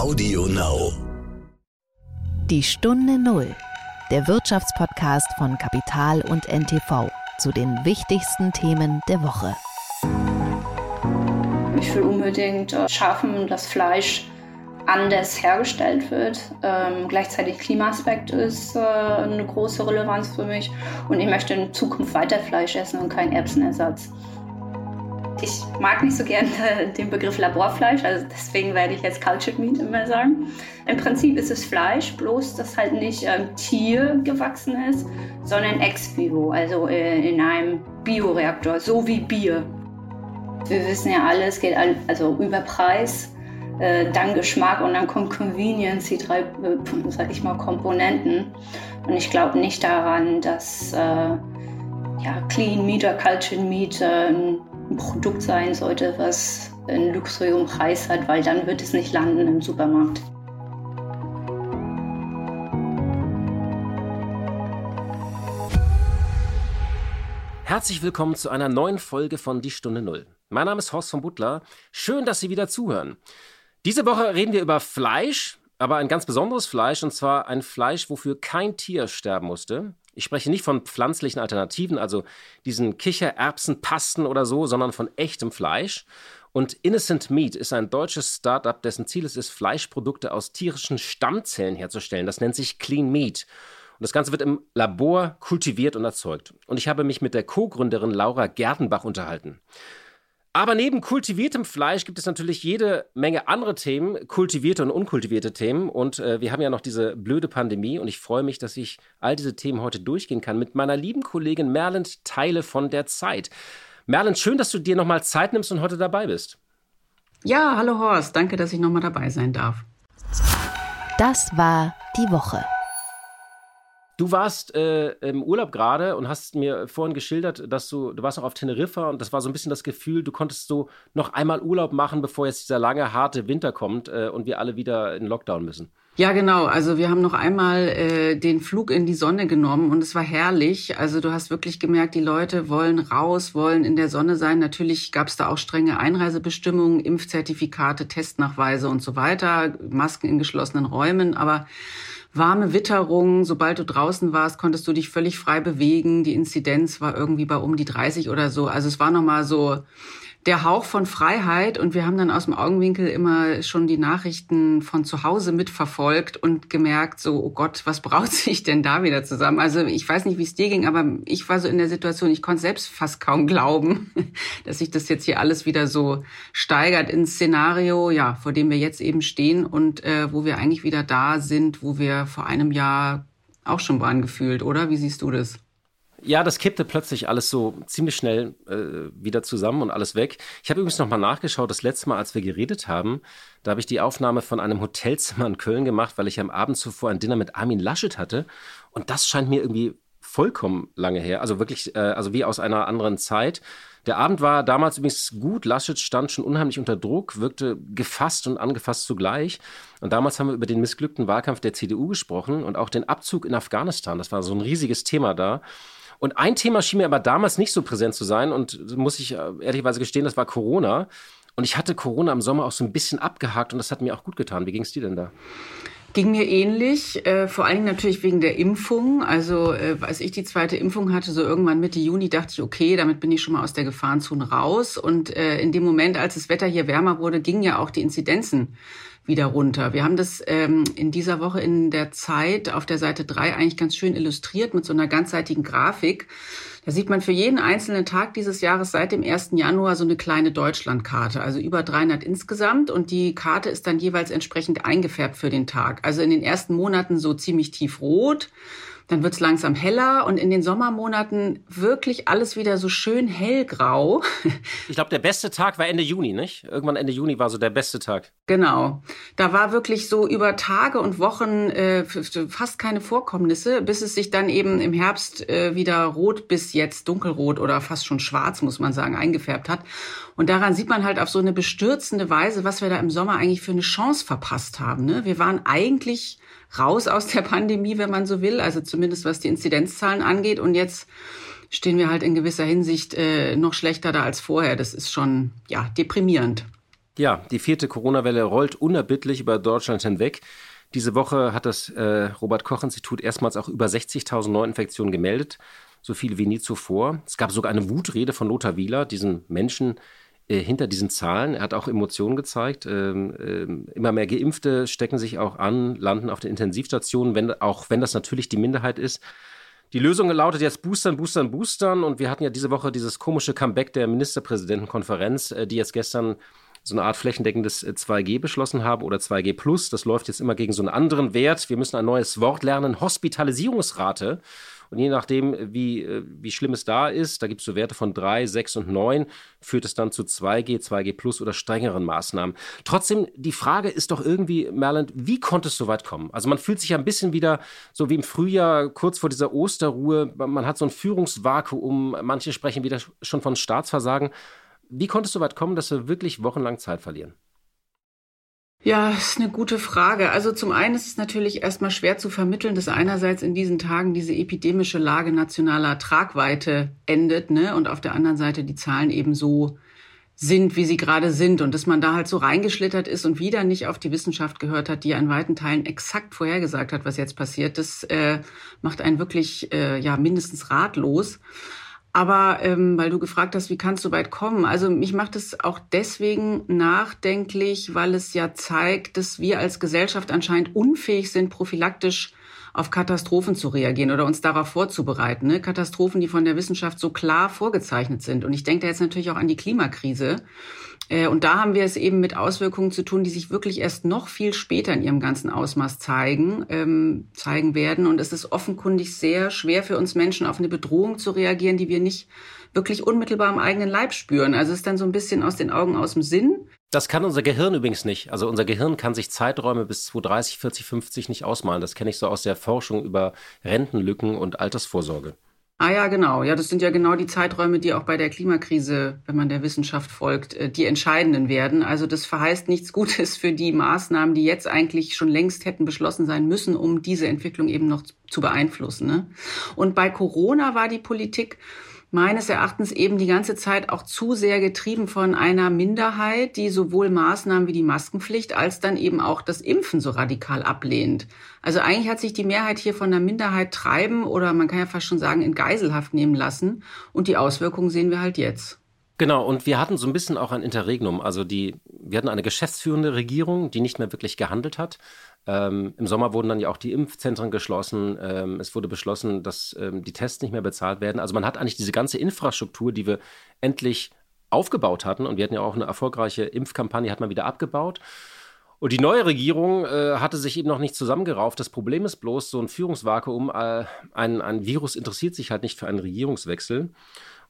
Audio Now. Die Stunde Null, der Wirtschaftspodcast von Kapital und NTV zu den wichtigsten Themen der Woche. Ich will unbedingt äh, schaffen, dass Fleisch anders hergestellt wird. Ähm, gleichzeitig Klimaaspekt ist äh, eine große Relevanz für mich und ich möchte in Zukunft weiter Fleisch essen und keinen Erbsenersatz. Ich mag nicht so gerne den Begriff Laborfleisch, also deswegen werde ich jetzt Cultured Meat immer sagen. Im Prinzip ist es Fleisch, bloß dass halt nicht ähm, Tier gewachsen ist, sondern ex vivo, also äh, in einem Bioreaktor, so wie Bier. Wir wissen ja alle, es geht also über Preis, äh, dann Geschmack und dann kommt Convenience, die drei, äh, sag ich mal, Komponenten. Und ich glaube nicht daran, dass äh, ja, Clean Meat oder Cultured Meat äh, ein Produkt sein sollte, was einen Luxuriumpreis hat, weil dann wird es nicht landen im Supermarkt. Herzlich willkommen zu einer neuen Folge von Die Stunde Null. Mein Name ist Horst von Butler. Schön, dass Sie wieder zuhören. Diese Woche reden wir über Fleisch, aber ein ganz besonderes Fleisch, und zwar ein Fleisch, wofür kein Tier sterben musste. Ich spreche nicht von pflanzlichen Alternativen, also diesen Kichererbsenpasten oder so, sondern von echtem Fleisch. Und Innocent Meat ist ein deutsches Startup, dessen Ziel es ist, Fleischprodukte aus tierischen Stammzellen herzustellen. Das nennt sich Clean Meat. Und das Ganze wird im Labor kultiviert und erzeugt. Und ich habe mich mit der Co-Gründerin Laura Gerdenbach unterhalten. Aber neben kultiviertem Fleisch gibt es natürlich jede Menge andere Themen, kultivierte und unkultivierte Themen. Und äh, wir haben ja noch diese blöde Pandemie. Und ich freue mich, dass ich all diese Themen heute durchgehen kann mit meiner lieben Kollegin Merland Teile von der Zeit. Merland, schön, dass du dir nochmal Zeit nimmst und heute dabei bist. Ja, hallo Horst. Danke, dass ich nochmal dabei sein darf. Das war die Woche. Du warst äh, im Urlaub gerade und hast mir vorhin geschildert, dass du, du warst auch auf Teneriffa und das war so ein bisschen das Gefühl, du konntest so noch einmal Urlaub machen, bevor jetzt dieser lange, harte Winter kommt äh, und wir alle wieder in Lockdown müssen. Ja, genau. Also wir haben noch einmal äh, den Flug in die Sonne genommen und es war herrlich. Also du hast wirklich gemerkt, die Leute wollen raus, wollen in der Sonne sein. Natürlich gab es da auch strenge Einreisebestimmungen, Impfzertifikate, Testnachweise und so weiter, Masken in geschlossenen Räumen, aber warme Witterung. Sobald du draußen warst, konntest du dich völlig frei bewegen. Die Inzidenz war irgendwie bei um die 30 oder so. Also es war nochmal so der Hauch von Freiheit und wir haben dann aus dem Augenwinkel immer schon die Nachrichten von zu Hause mitverfolgt und gemerkt, so, oh Gott, was braut sich denn da wieder zusammen? Also ich weiß nicht, wie es dir ging, aber ich war so in der Situation, ich konnte selbst fast kaum glauben, dass sich das jetzt hier alles wieder so steigert ins Szenario, ja, vor dem wir jetzt eben stehen und äh, wo wir eigentlich wieder da sind, wo wir vor einem Jahr auch schon waren gefühlt, oder? Wie siehst du das? Ja, das kippte plötzlich alles so ziemlich schnell äh, wieder zusammen und alles weg. Ich habe übrigens nochmal nachgeschaut, das letzte Mal, als wir geredet haben, da habe ich die Aufnahme von einem Hotelzimmer in Köln gemacht, weil ich am Abend zuvor ein Dinner mit Armin Laschet hatte. Und das scheint mir irgendwie vollkommen lange her, also wirklich, äh, also wie aus einer anderen Zeit. Der Abend war damals übrigens gut. Laschet stand schon unheimlich unter Druck, wirkte gefasst und angefasst zugleich. Und damals haben wir über den missglückten Wahlkampf der CDU gesprochen und auch den Abzug in Afghanistan. Das war so ein riesiges Thema da. Und ein Thema schien mir aber damals nicht so präsent zu sein und muss ich äh, ehrlicherweise gestehen, das war Corona. Und ich hatte Corona im Sommer auch so ein bisschen abgehakt und das hat mir auch gut getan. Wie ging es dir denn da? Ging mir ähnlich, äh, vor allen Dingen natürlich wegen der Impfung. Also äh, als ich die zweite Impfung hatte, so irgendwann Mitte Juni, dachte ich, okay, damit bin ich schon mal aus der Gefahrenzone raus. Und äh, in dem Moment, als das Wetter hier wärmer wurde, gingen ja auch die Inzidenzen wieder runter. Wir haben das ähm, in dieser Woche in der Zeit auf der Seite drei eigentlich ganz schön illustriert mit so einer ganzseitigen Grafik. Da sieht man für jeden einzelnen Tag dieses Jahres seit dem 1. Januar so eine kleine Deutschlandkarte, also über 300 insgesamt. Und die Karte ist dann jeweils entsprechend eingefärbt für den Tag. Also in den ersten Monaten so ziemlich tiefrot dann wird's langsam heller und in den Sommermonaten wirklich alles wieder so schön hellgrau. Ich glaube, der beste Tag war Ende Juni, nicht? Irgendwann Ende Juni war so der beste Tag. Genau. Da war wirklich so über Tage und Wochen äh, fast keine Vorkommnisse, bis es sich dann eben im Herbst äh, wieder rot bis jetzt dunkelrot oder fast schon schwarz, muss man sagen, eingefärbt hat. Und daran sieht man halt auf so eine bestürzende Weise, was wir da im Sommer eigentlich für eine Chance verpasst haben. Ne? Wir waren eigentlich raus aus der Pandemie, wenn man so will, also zumindest was die Inzidenzzahlen angeht. Und jetzt stehen wir halt in gewisser Hinsicht äh, noch schlechter da als vorher. Das ist schon ja deprimierend. Ja, die vierte Corona-Welle rollt unerbittlich über Deutschland hinweg. Diese Woche hat das äh, Robert-Koch-Institut erstmals auch über 60.000 Neuinfektionen gemeldet, so viele wie nie zuvor. Es gab sogar eine Wutrede von Lothar Wieler, diesen Menschen hinter diesen Zahlen. Er hat auch Emotionen gezeigt. Ähm, ähm, immer mehr Geimpfte stecken sich auch an, landen auf den Intensivstationen, wenn, auch wenn das natürlich die Minderheit ist. Die Lösung lautet jetzt Boostern, Boostern, Boostern. Und wir hatten ja diese Woche dieses komische Comeback der Ministerpräsidentenkonferenz, äh, die jetzt gestern so eine Art flächendeckendes 2G äh, beschlossen haben oder 2G Plus. Das läuft jetzt immer gegen so einen anderen Wert. Wir müssen ein neues Wort lernen, Hospitalisierungsrate. Und je nachdem, wie, äh, wie schlimm es da ist, da gibt es so Werte von 3, 6 und 9, führt es dann zu 2G, 2G Plus oder strengeren Maßnahmen. Trotzdem, die Frage ist doch irgendwie, Merland, wie konnte es so weit kommen? Also man fühlt sich ja ein bisschen wieder so wie im Frühjahr, kurz vor dieser Osterruhe. Man hat so ein Führungsvakuum. Manche sprechen wieder schon von Staatsversagen. Wie konnte es so weit kommen, dass wir wirklich wochenlang Zeit verlieren? Ja, ist eine gute Frage. Also zum einen ist es natürlich erstmal schwer zu vermitteln, dass einerseits in diesen Tagen diese epidemische Lage nationaler Tragweite endet, ne, und auf der anderen Seite die Zahlen eben so sind, wie sie gerade sind und dass man da halt so reingeschlittert ist und wieder nicht auf die Wissenschaft gehört hat, die an weiten Teilen exakt vorhergesagt hat, was jetzt passiert. Das äh, macht einen wirklich äh, ja mindestens ratlos. Aber ähm, weil du gefragt hast, wie kannst du weit kommen? Also mich macht es auch deswegen nachdenklich, weil es ja zeigt, dass wir als Gesellschaft anscheinend unfähig sind, prophylaktisch auf Katastrophen zu reagieren oder uns darauf vorzubereiten. Ne? Katastrophen, die von der Wissenschaft so klar vorgezeichnet sind. Und ich denke da jetzt natürlich auch an die Klimakrise. Äh, und da haben wir es eben mit Auswirkungen zu tun, die sich wirklich erst noch viel später in ihrem ganzen Ausmaß zeigen, ähm, zeigen werden. Und es ist offenkundig sehr schwer für uns Menschen, auf eine Bedrohung zu reagieren, die wir nicht wirklich unmittelbar im eigenen Leib spüren. Also es ist dann so ein bisschen aus den Augen, aus dem Sinn. Das kann unser Gehirn übrigens nicht. Also unser Gehirn kann sich Zeiträume bis 2030, 40, 50 nicht ausmalen. Das kenne ich so aus der Forschung über Rentenlücken und Altersvorsorge. Ah ja, genau. Ja, das sind ja genau die Zeiträume, die auch bei der Klimakrise, wenn man der Wissenschaft folgt, äh, die entscheidenden werden. Also das verheißt nichts Gutes für die Maßnahmen, die jetzt eigentlich schon längst hätten beschlossen sein müssen, um diese Entwicklung eben noch zu beeinflussen. Ne? Und bei Corona war die Politik meines Erachtens eben die ganze Zeit auch zu sehr getrieben von einer Minderheit, die sowohl Maßnahmen wie die Maskenpflicht als dann eben auch das Impfen so radikal ablehnt. Also eigentlich hat sich die Mehrheit hier von der Minderheit treiben oder man kann ja fast schon sagen in Geiselhaft nehmen lassen und die Auswirkungen sehen wir halt jetzt. Genau, und wir hatten so ein bisschen auch ein Interregnum. Also die, wir hatten eine geschäftsführende Regierung, die nicht mehr wirklich gehandelt hat. Ähm, Im Sommer wurden dann ja auch die Impfzentren geschlossen. Ähm, es wurde beschlossen, dass ähm, die Tests nicht mehr bezahlt werden. Also man hat eigentlich diese ganze Infrastruktur, die wir endlich aufgebaut hatten, und wir hatten ja auch eine erfolgreiche Impfkampagne, hat man wieder abgebaut. Und die neue Regierung äh, hatte sich eben noch nicht zusammengerauft. Das Problem ist bloß, so ein Führungsvakuum, äh, ein, ein Virus interessiert sich halt nicht für einen Regierungswechsel.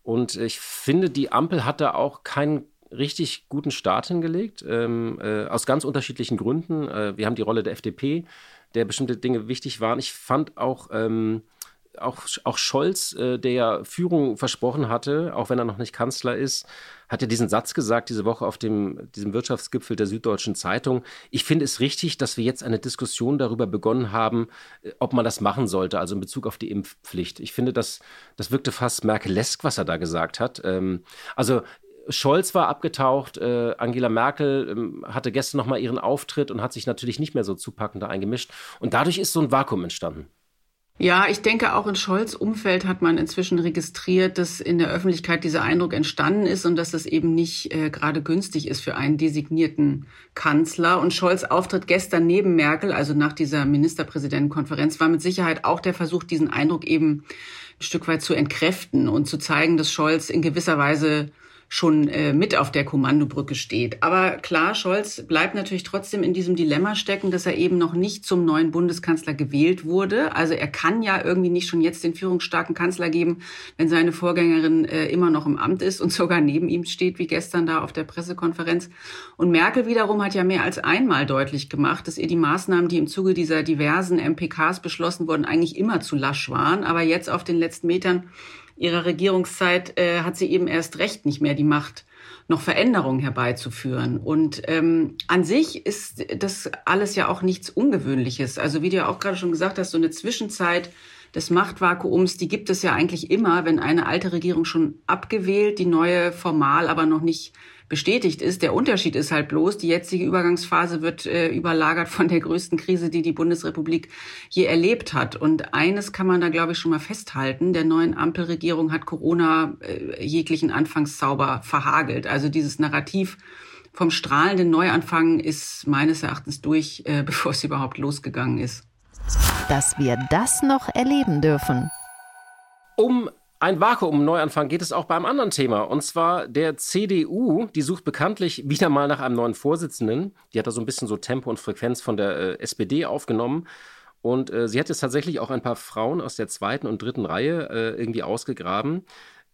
Und ich finde, die Ampel hat da auch keinen richtig guten Start hingelegt, ähm, äh, aus ganz unterschiedlichen Gründen. Äh, wir haben die Rolle der FDP, der bestimmte Dinge wichtig waren. Ich fand auch, ähm, auch, auch Scholz, äh, der ja Führung versprochen hatte, auch wenn er noch nicht Kanzler ist, hat ja diesen Satz gesagt diese Woche auf dem, diesem Wirtschaftsgipfel der Süddeutschen Zeitung. Ich finde es richtig, dass wir jetzt eine Diskussion darüber begonnen haben, äh, ob man das machen sollte, also in Bezug auf die Impfpflicht. Ich finde, das, das wirkte fast Merkelesk, was er da gesagt hat. Ähm, also Scholz war abgetaucht, äh, Angela Merkel ähm, hatte gestern nochmal ihren Auftritt und hat sich natürlich nicht mehr so zupackend da eingemischt. Und dadurch ist so ein Vakuum entstanden. Ja, ich denke, auch in Scholz Umfeld hat man inzwischen registriert, dass in der Öffentlichkeit dieser Eindruck entstanden ist und dass das eben nicht äh, gerade günstig ist für einen designierten Kanzler. Und Scholz Auftritt gestern neben Merkel, also nach dieser Ministerpräsidentenkonferenz, war mit Sicherheit auch der Versuch, diesen Eindruck eben ein Stück weit zu entkräften und zu zeigen, dass Scholz in gewisser Weise schon äh, mit auf der Kommandobrücke steht. Aber klar, Scholz bleibt natürlich trotzdem in diesem Dilemma stecken, dass er eben noch nicht zum neuen Bundeskanzler gewählt wurde. Also er kann ja irgendwie nicht schon jetzt den führungsstarken Kanzler geben, wenn seine Vorgängerin äh, immer noch im Amt ist und sogar neben ihm steht, wie gestern da auf der Pressekonferenz. Und Merkel wiederum hat ja mehr als einmal deutlich gemacht, dass ihr die Maßnahmen, die im Zuge dieser diversen MPKs beschlossen wurden, eigentlich immer zu lasch waren. Aber jetzt auf den letzten Metern ihrer Regierungszeit äh, hat sie eben erst recht nicht mehr die Macht, noch Veränderungen herbeizuführen. Und ähm, an sich ist das alles ja auch nichts Ungewöhnliches. Also wie du ja auch gerade schon gesagt hast, so eine Zwischenzeit des Machtvakuums, die gibt es ja eigentlich immer, wenn eine alte Regierung schon abgewählt, die neue formal aber noch nicht bestätigt ist. Der Unterschied ist halt bloß, die jetzige Übergangsphase wird äh, überlagert von der größten Krise, die die Bundesrepublik je erlebt hat. Und eines kann man da, glaube ich, schon mal festhalten. Der neuen Ampelregierung hat Corona äh, jeglichen Anfangszauber verhagelt. Also dieses Narrativ vom strahlenden Neuanfang ist meines Erachtens durch, äh, bevor es überhaupt losgegangen ist. Dass wir das noch erleben dürfen. Um ein Vakuum Neuanfang geht es auch beim anderen Thema. Und zwar der CDU, die sucht bekanntlich wieder mal nach einem neuen Vorsitzenden. Die hat da so ein bisschen so Tempo und Frequenz von der äh, SPD aufgenommen. Und äh, sie hat jetzt tatsächlich auch ein paar Frauen aus der zweiten und dritten Reihe äh, irgendwie ausgegraben.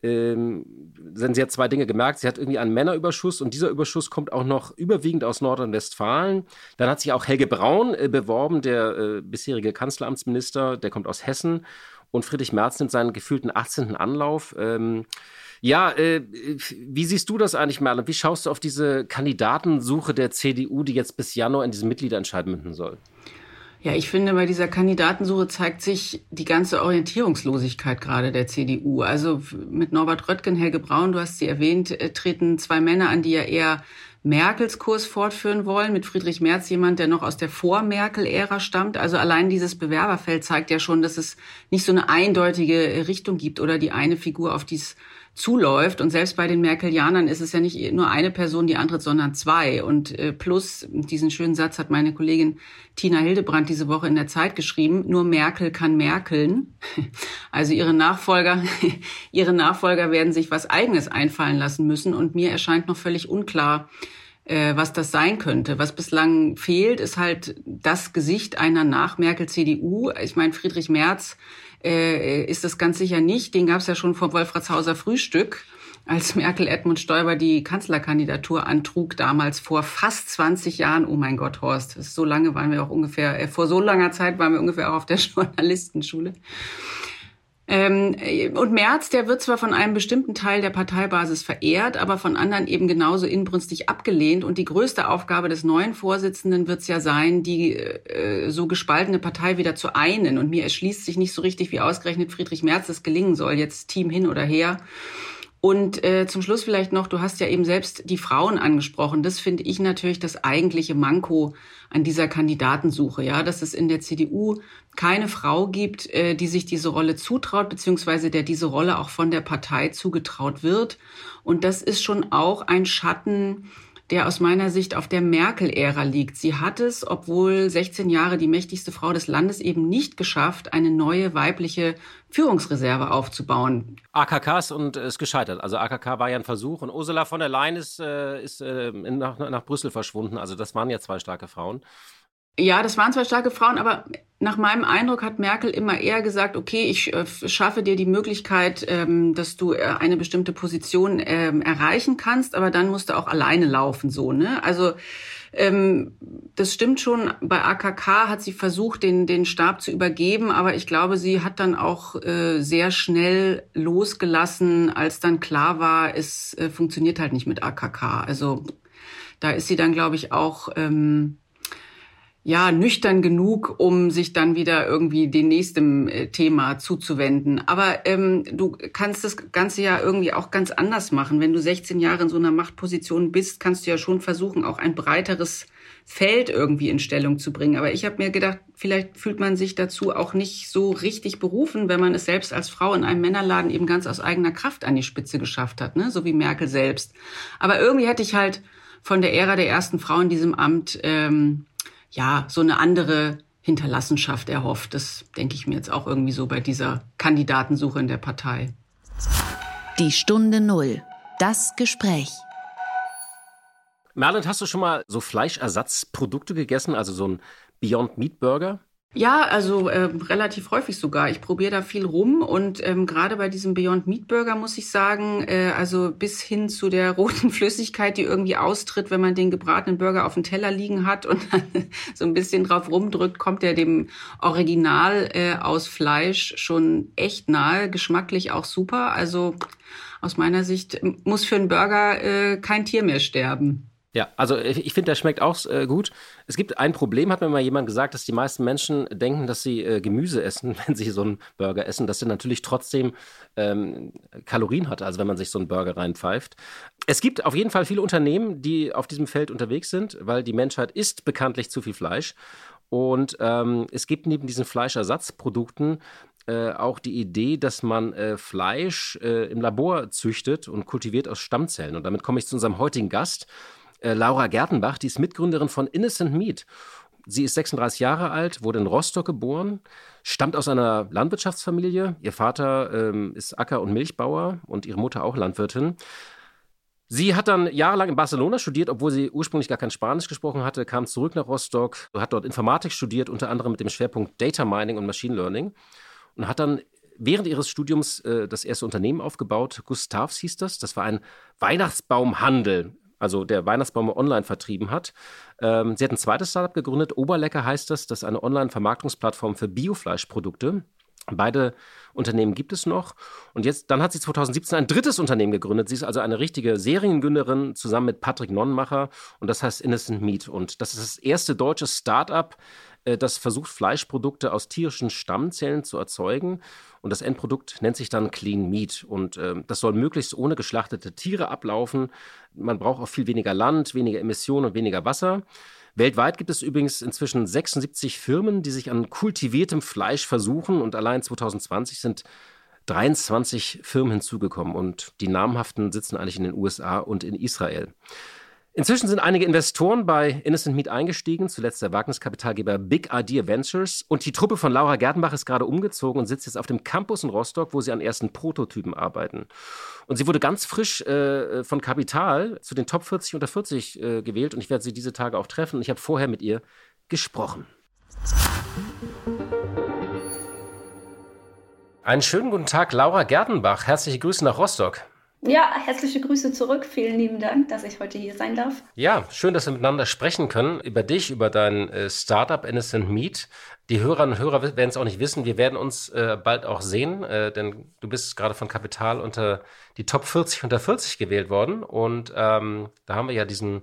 Ähm, sie hat zwei Dinge gemerkt. Sie hat irgendwie einen Männerüberschuss und dieser Überschuss kommt auch noch überwiegend aus Nordrhein-Westfalen. Dann hat sich auch Helge Braun äh, beworben, der äh, bisherige Kanzleramtsminister, der kommt aus Hessen und Friedrich Merz nimmt seinen gefühlten 18. Anlauf. Ähm, ja, äh, wie siehst du das eigentlich, Merle? Wie schaust du auf diese Kandidatensuche der CDU, die jetzt bis Januar in diesem Mitgliederentscheid münden soll? Ja, ich finde, bei dieser Kandidatensuche zeigt sich die ganze Orientierungslosigkeit gerade der CDU. Also mit Norbert Röttgen, Helge Braun, du hast sie erwähnt, äh, treten zwei Männer an, die ja eher Merkels Kurs fortführen wollen. Mit Friedrich Merz jemand, der noch aus der Vor-Merkel-Ära stammt. Also allein dieses Bewerberfeld zeigt ja schon, dass es nicht so eine eindeutige Richtung gibt oder die eine Figur, auf die es zuläuft. Und selbst bei den Merkelianern ist es ja nicht nur eine Person, die antritt, sondern zwei. Und äh, plus, diesen schönen Satz hat meine Kollegin Tina Hildebrand diese Woche in der Zeit geschrieben, nur Merkel kann Merkeln. Also ihre Nachfolger, ihre Nachfolger werden sich was Eigenes einfallen lassen müssen. Und mir erscheint noch völlig unklar, äh, was das sein könnte. Was bislang fehlt, ist halt das Gesicht einer Nach-Merkel-CDU. Ich meine, Friedrich Merz äh, ist das ganz sicher nicht. Den gab es ja schon vom Wolfratshauser Frühstück, als Merkel Edmund Stoiber die Kanzlerkandidatur antrug, damals vor fast 20 Jahren. Oh mein Gott, Horst, so lange waren wir auch ungefähr, äh, vor so langer Zeit waren wir ungefähr auch auf der Journalistenschule. Ähm, und Merz, der wird zwar von einem bestimmten Teil der Parteibasis verehrt, aber von anderen eben genauso inbrünstig abgelehnt. Und die größte Aufgabe des neuen Vorsitzenden wird es ja sein, die äh, so gespaltene Partei wieder zu einen. Und mir erschließt sich nicht so richtig, wie ausgerechnet Friedrich Merz das gelingen soll, jetzt Team hin oder her. Und äh, zum Schluss vielleicht noch, du hast ja eben selbst die Frauen angesprochen. Das finde ich natürlich das eigentliche Manko an dieser Kandidatensuche, ja, dass es in der CDU keine Frau gibt, äh, die sich diese Rolle zutraut, beziehungsweise der diese Rolle auch von der Partei zugetraut wird. Und das ist schon auch ein Schatten der aus meiner Sicht auf der Merkel-Ära liegt. Sie hat es, obwohl 16 Jahre die mächtigste Frau des Landes eben nicht geschafft, eine neue weibliche Führungsreserve aufzubauen. AKK ist und ist gescheitert. Also AKK war ja ein Versuch und Ursula von der Leyen ist, äh, ist äh, nach, nach Brüssel verschwunden. Also das waren ja zwei starke Frauen. Ja, das waren zwei starke Frauen, aber nach meinem Eindruck hat Merkel immer eher gesagt, okay, ich äh, schaffe dir die Möglichkeit, ähm, dass du äh, eine bestimmte Position ähm, erreichen kannst, aber dann musst du auch alleine laufen, so, ne? Also, ähm, das stimmt schon. Bei AKK hat sie versucht, den, den Stab zu übergeben, aber ich glaube, sie hat dann auch äh, sehr schnell losgelassen, als dann klar war, es funktioniert halt nicht mit AKK. Also, da ist sie dann, glaube ich, auch, ja nüchtern genug, um sich dann wieder irgendwie dem nächsten äh, Thema zuzuwenden. Aber ähm, du kannst das Ganze ja irgendwie auch ganz anders machen. Wenn du 16 Jahre in so einer Machtposition bist, kannst du ja schon versuchen, auch ein breiteres Feld irgendwie in Stellung zu bringen. Aber ich habe mir gedacht, vielleicht fühlt man sich dazu auch nicht so richtig berufen, wenn man es selbst als Frau in einem Männerladen eben ganz aus eigener Kraft an die Spitze geschafft hat, ne? so wie Merkel selbst. Aber irgendwie hätte ich halt von der Ära der ersten Frau in diesem Amt ähm, ja, so eine andere Hinterlassenschaft erhofft. Das denke ich mir jetzt auch irgendwie so bei dieser Kandidatensuche in der Partei. Die Stunde Null. Das Gespräch. Merlin, hast du schon mal so Fleischersatzprodukte gegessen, also so ein Beyond Meat Burger? Ja, also äh, relativ häufig sogar. Ich probiere da viel rum und ähm, gerade bei diesem Beyond Meat Burger muss ich sagen, äh, also bis hin zu der roten Flüssigkeit, die irgendwie austritt, wenn man den gebratenen Burger auf dem Teller liegen hat und dann so ein bisschen drauf rumdrückt, kommt er dem Original äh, aus Fleisch schon echt nahe, geschmacklich auch super. Also aus meiner Sicht muss für einen Burger äh, kein Tier mehr sterben. Ja, also ich finde, der schmeckt auch äh, gut. Es gibt ein Problem, hat mir mal jemand gesagt, dass die meisten Menschen denken, dass sie äh, Gemüse essen, wenn sie so einen Burger essen, dass der natürlich trotzdem ähm, Kalorien hat, also wenn man sich so einen Burger reinpfeift. Es gibt auf jeden Fall viele Unternehmen, die auf diesem Feld unterwegs sind, weil die Menschheit isst bekanntlich zu viel Fleisch. Und ähm, es gibt neben diesen Fleischersatzprodukten äh, auch die Idee, dass man äh, Fleisch äh, im Labor züchtet und kultiviert aus Stammzellen. Und damit komme ich zu unserem heutigen Gast. Äh, Laura Gertenbach, die ist Mitgründerin von Innocent Meat. Sie ist 36 Jahre alt, wurde in Rostock geboren, stammt aus einer Landwirtschaftsfamilie. Ihr Vater ähm, ist Acker- und Milchbauer und ihre Mutter auch Landwirtin. Sie hat dann jahrelang in Barcelona studiert, obwohl sie ursprünglich gar kein Spanisch gesprochen hatte, kam zurück nach Rostock, hat dort Informatik studiert, unter anderem mit dem Schwerpunkt Data Mining und Machine Learning und hat dann während ihres Studiums äh, das erste Unternehmen aufgebaut. Gustavs hieß das. Das war ein Weihnachtsbaumhandel also der Weihnachtsbaum online vertrieben hat. Ähm, sie hat ein zweites Startup gegründet, Oberlecker heißt das, das ist eine Online-Vermarktungsplattform für Biofleischprodukte. Beide Unternehmen gibt es noch. Und jetzt, dann hat sie 2017 ein drittes Unternehmen gegründet. Sie ist also eine richtige Seriengründerin zusammen mit Patrick Nonnenmacher und das heißt Innocent Meat. Und das ist das erste deutsche Startup, äh, das versucht, Fleischprodukte aus tierischen Stammzellen zu erzeugen. Und das Endprodukt nennt sich dann Clean Meat. Und äh, das soll möglichst ohne geschlachtete Tiere ablaufen. Man braucht auch viel weniger Land, weniger Emissionen und weniger Wasser. Weltweit gibt es übrigens inzwischen 76 Firmen, die sich an kultiviertem Fleisch versuchen. Und allein 2020 sind 23 Firmen hinzugekommen. Und die namhaften sitzen eigentlich in den USA und in Israel. Inzwischen sind einige Investoren bei Innocent Meat eingestiegen, zuletzt der Wagniskapitalgeber Big Idea Ventures. Und die Truppe von Laura Gertenbach ist gerade umgezogen und sitzt jetzt auf dem Campus in Rostock, wo sie an ersten Prototypen arbeiten. Und sie wurde ganz frisch äh, von Kapital zu den Top 40 unter 40 äh, gewählt und ich werde sie diese Tage auch treffen. Und ich habe vorher mit ihr gesprochen. Einen schönen guten Tag, Laura Gertenbach. Herzliche Grüße nach Rostock. Ja, herzliche Grüße zurück. Vielen lieben Dank, dass ich heute hier sein darf. Ja, schön, dass wir miteinander sprechen können über dich, über dein äh, Startup Innocent Meat. Die Hörerinnen und Hörer werden es auch nicht wissen. Wir werden uns äh, bald auch sehen, äh, denn du bist gerade von Kapital unter die Top 40 unter 40 gewählt worden. Und ähm, da haben wir ja diesen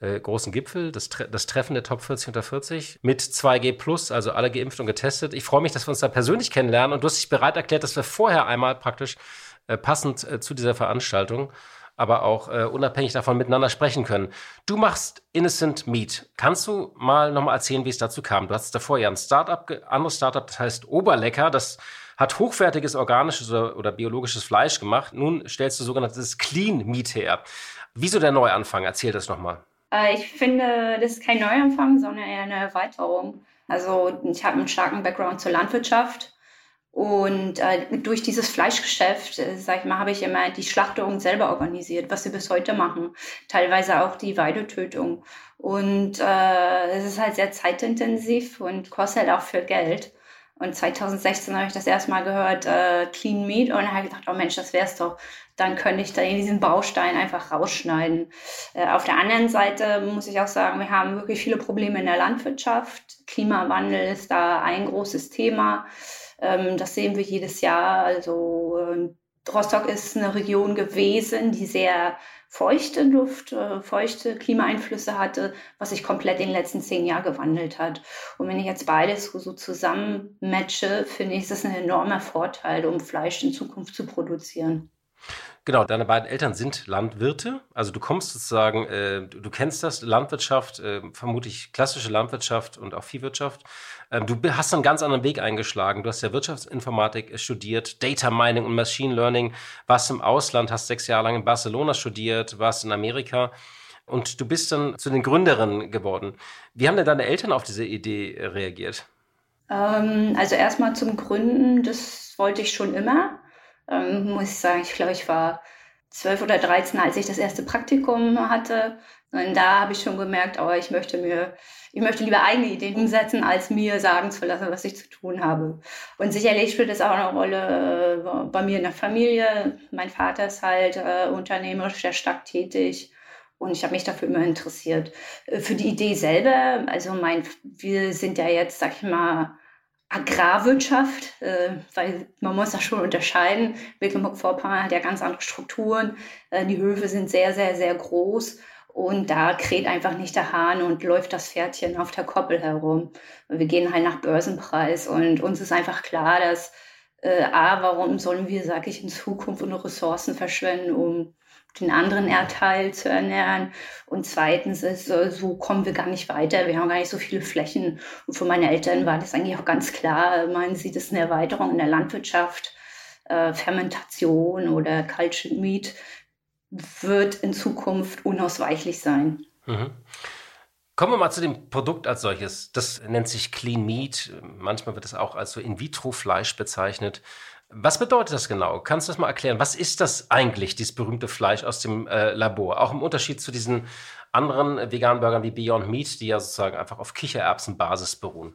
äh, großen Gipfel, das, Tre das Treffen der Top 40 unter 40 mit 2G Plus, also alle geimpft und getestet. Ich freue mich, dass wir uns da persönlich kennenlernen und du hast dich bereit erklärt, dass wir vorher einmal praktisch passend äh, zu dieser Veranstaltung, aber auch äh, unabhängig davon miteinander sprechen können. Du machst Innocent Meat. Kannst du mal nochmal erzählen, wie es dazu kam? Du hast davor ja ein Startup, anderes Startup, das heißt Oberlecker, das hat hochwertiges organisches oder, oder biologisches Fleisch gemacht. Nun stellst du sogenanntes Clean Meat her. Wieso der Neuanfang? Erzähl das nochmal. Äh, ich finde, das ist kein Neuanfang, sondern eher eine Erweiterung. Also ich habe einen starken Background zur Landwirtschaft und äh, durch dieses Fleischgeschäft, äh, sag ich mal, habe ich immer die Schlachtung selber organisiert, was wir bis heute machen. Teilweise auch die Weidetötung. Und äh, es ist halt sehr zeitintensiv und kostet halt auch viel Geld. Und 2016 habe ich das erste Mal gehört, äh, Clean Meat. Und habe gedacht, oh Mensch, das wär's doch. Dann könnte ich da in diesen Baustein einfach rausschneiden. Äh, auf der anderen Seite muss ich auch sagen, wir haben wirklich viele Probleme in der Landwirtschaft. Klimawandel ist da ein großes Thema. Ähm, das sehen wir jedes Jahr. Also äh, Rostock ist eine Region gewesen, die sehr feuchte Luft, äh, feuchte Klimaeinflüsse hatte, was sich komplett in den letzten zehn Jahren gewandelt hat. Und wenn ich jetzt beides so, so zusammen matche, finde ich, ist das ein enormer Vorteil, um Fleisch in Zukunft zu produzieren. Genau, deine beiden Eltern sind Landwirte. Also du kommst sozusagen, äh, du, kennst das, Landwirtschaft, äh, vermutlich klassische Landwirtschaft und auch Viehwirtschaft. Ähm, du hast einen ganz anderen Weg eingeschlagen. Du hast ja Wirtschaftsinformatik studiert, Data Mining und Machine Learning, warst im Ausland, hast sechs Jahre lang in Barcelona studiert, warst in Amerika und du bist dann zu den Gründerinnen geworden. Wie haben denn deine Eltern auf diese Idee reagiert? Ähm, also erstmal zum Gründen, das wollte ich schon immer ähm, muss ich sagen. Ich glaube, ich war zwölf oder dreizehn, als ich das erste Praktikum hatte. Und da habe ich schon gemerkt, oh, ich möchte mir, ich möchte lieber eigene Ideen umsetzen, als mir sagen zu lassen, was ich zu tun habe. Und sicherlich spielt es auch eine Rolle äh, bei mir in der Familie. Mein Vater ist halt äh, unternehmerisch sehr stark tätig. Und ich habe mich dafür immer interessiert. Äh, für die Idee selber, also mein, wir sind ja jetzt, sag ich mal, Agrarwirtschaft, äh, weil man muss das schon unterscheiden. Mecklenburg-Vorpommern hat ja ganz andere Strukturen. Äh, die Höfe sind sehr, sehr, sehr groß. Und da kräht einfach nicht der Hahn und läuft das Pferdchen auf der Koppel herum. Wir gehen halt nach Börsenpreis und uns ist einfach klar, dass äh, A, warum sollen wir, sage ich, in Zukunft unsere Ressourcen verschwenden, um den anderen Erdteil zu ernähren. Und zweitens ist, äh, so kommen wir gar nicht weiter. Wir haben gar nicht so viele Flächen. Und für meine Eltern war das eigentlich auch ganz klar. Meinen sie, das ist eine Erweiterung in der Landwirtschaft, äh, Fermentation oder Cultured Meat wird in Zukunft unausweichlich sein. Mhm. Kommen wir mal zu dem Produkt als solches. Das nennt sich Clean Meat. Manchmal wird es auch als so In-vitro-Fleisch bezeichnet. Was bedeutet das genau? Kannst du das mal erklären? Was ist das eigentlich, dieses berühmte Fleisch aus dem äh, Labor? Auch im Unterschied zu diesen anderen veganen Burgern wie Beyond Meat, die ja sozusagen einfach auf Kichererbsenbasis beruhen.